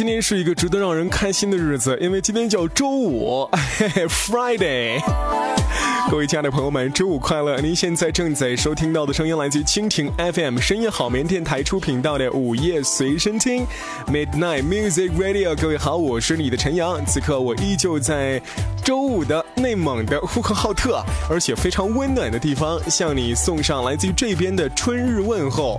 今天是一个值得让人开心的日子，因为今天叫周五，Friday。各位亲爱的朋友们，周五快乐！您现在正在收听到的声音来自蜻蜓 FM 深夜好眠电台出品到的午夜随身听 Midnight Music Radio。各位好，我是你的陈阳，此刻我依旧在周五的内蒙的呼和浩特，而且非常温暖的地方，向你送上来自于这边的春日问候。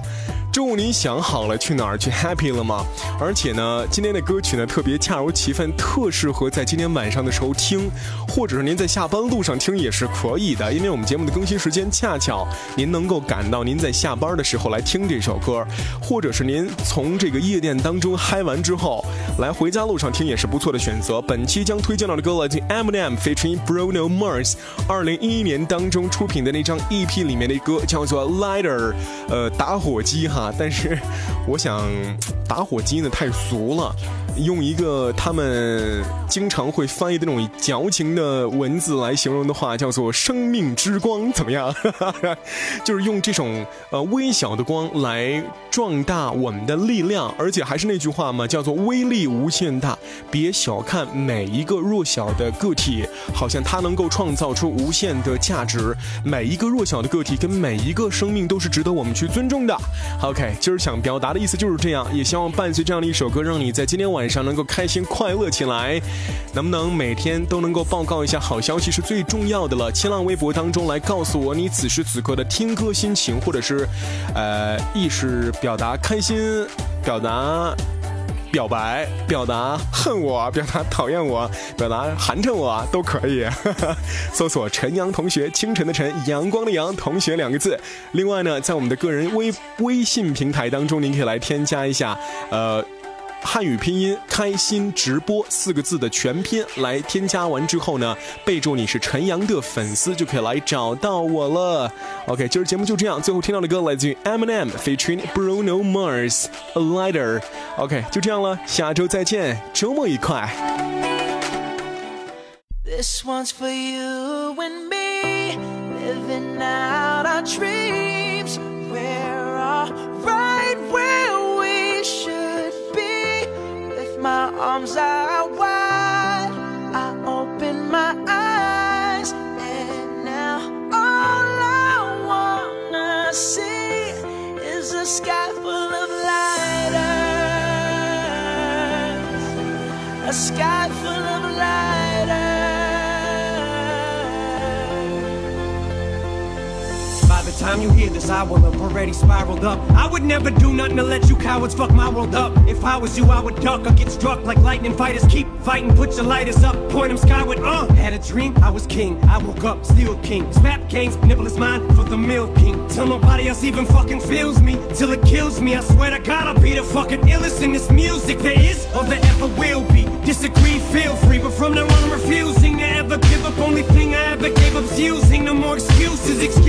中午您想好了去哪儿去 happy 了吗？而且呢，今天的歌曲呢特别恰如其分，特适合在今天晚上的时候听，或者是您在下班路上听也是可以的。因为我们节目的更新时间恰巧您能够赶到您在下班的时候来听这首歌，或者是您从这个夜店当中嗨完之后来回家路上听也是不错的选择。本期将推荐到的歌来自 Eminem featuring Bruno Mars，二零一一年当中出品的那张 EP 里面的歌叫做 Lighter，呃，打火机哈。但是，我想，打火机呢太俗了。用一个他们经常会翻译的那种矫情的文字来形容的话，叫做“生命之光”，怎么样？就是用这种呃微小的光来壮大我们的力量，而且还是那句话嘛，叫做“威力无限大”。别小看每一个弱小的个体，好像它能够创造出无限的价值。每一个弱小的个体跟每一个生命都是值得我们去尊重的。OK，今儿想表达的意思就是这样，也希望伴随这样的一首歌，让你在今天晚。上能够开心快乐起来，能不能每天都能够报告一下好消息是最重要的了。新浪微博当中来告诉我你此时此刻的听歌心情，或者是，呃，意识表达开心，表达表白，表达恨我，表达讨厌我，表达寒碜我都可以。搜索陈阳同学，清晨的晨，阳光的阳，同学两个字。另外呢，在我们的个人微微信平台当中，您可以来添加一下，呃。汉语拼音“开心直播”四个字的全拼来添加完之后呢，备注你是陈阳的粉丝就可以来找到我了。OK，今儿节目就这样，最后听到的歌来自于 Eminem featuring Bruno Mars，《A Lighter》。OK，就这样了，下周再见，周末愉快。This one's for you and me, living out our dreams. Arms are wide. I open my eyes, and now all I wanna see is a sky full of lighters. A sky full of time you hear this, I will have already spiraled up. I would never do nothing to let you cowards fuck my world up. If I was you, I would duck or get struck like lightning fighters. Keep fighting, put your lighters up, point them skyward. Uh, had a dream, I was king. I woke up, still king. Snap games, nibble is mine for the milk king. Till nobody else even fucking feels me, till it kills me. I swear to God, I'll be the fucking illest in this music there is or there ever will be. Disagree, feel free, but from now on, I'm refusing to ever give up. Only thing I ever gave up's using. No more excuses. Excuse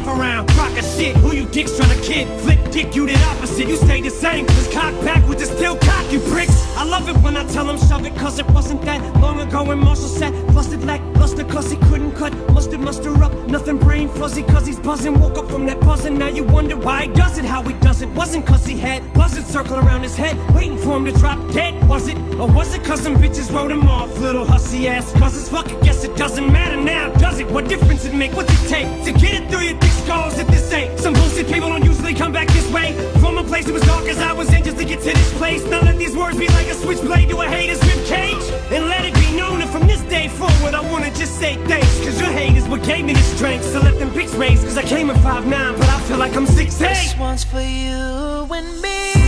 life around. Rock a shit, who you dicks trying to kid? Flip dick, you the opposite. You stay the same, cause cock backwards is still cock, you pricks. I love it when I tell them shove it, cause it wasn't that long ago when Marshall said, busted like luster, cause he couldn't cut. Mustard, muster up, nothing brain fuzzy, cause he's buzzing. Woke up from that buzzing, now you wonder why he does it, how he does it. Wasn't cause he had buzzards circling around his head, waiting for him to drop dead, was it? Or was it cause some bitches wrote him off, little hussy ass? Cause it's fuck, I guess it doesn't matter now, does it? What difference it make? What's it take to get it through your thick skulls if this ain't? Some bullshit people don't usually come back this way. From a place that was dark as I was in just to get to this place. Now let these words be like a switchblade to a hater's rib cage. And let it be known that from this day forward, I wanna just say thanks. Cause your hate is what gave me the strength. So let them pics raise, cause I came at 5'9, but I feel like I'm 6'8. This one's for you and me,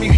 time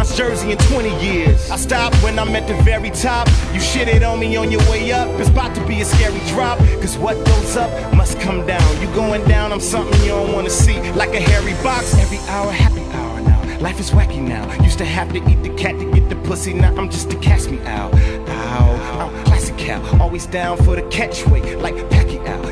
Jersey in 20 years. I stop when I'm at the very top. You shit it on me on your way up. It's about to be a scary drop. Cause what goes up must come down. You going down, I'm something you don't wanna see. Like a hairy box, every hour, happy hour now. Life is wacky now. Used to have to eat the cat to get the pussy. Now I'm just a cast me out. Ow. I'm classic cow. Always down for the catchway. Like Pacquiao.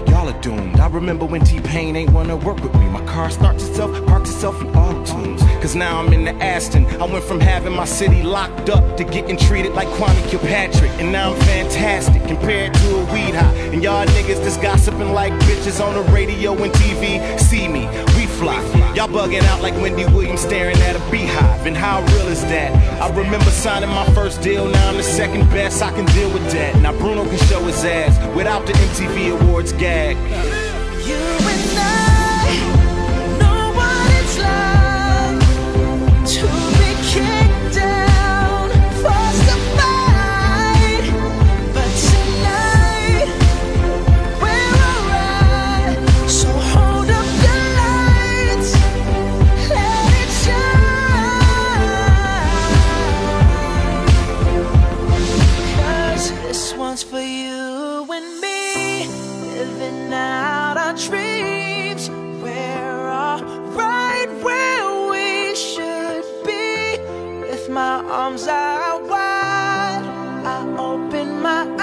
Remember when T-Pain ain't wanna work with me. My car starts itself, parks itself in auto tunes. Cause now I'm in the Aston. I went from having my city locked up to getting treated like Kwame Kilpatrick. And now I'm fantastic compared to a weed high. And y'all niggas just gossiping like bitches on the radio and TV. See me, we fly. Y'all bugging out like Wendy Williams staring at a beehive. And how real is that? I remember signing my first deal. Now I'm the second best. I can deal with that. Now Bruno can show his ass without the MTV Awards gag. You and I know what it's like to be kicked down, forced to fight. But tonight we're alright. So hold up the lights, let it shine. 'Cause this one's for you and me, living out our dreams. We're all right where we should be. With my arms out wide, I open my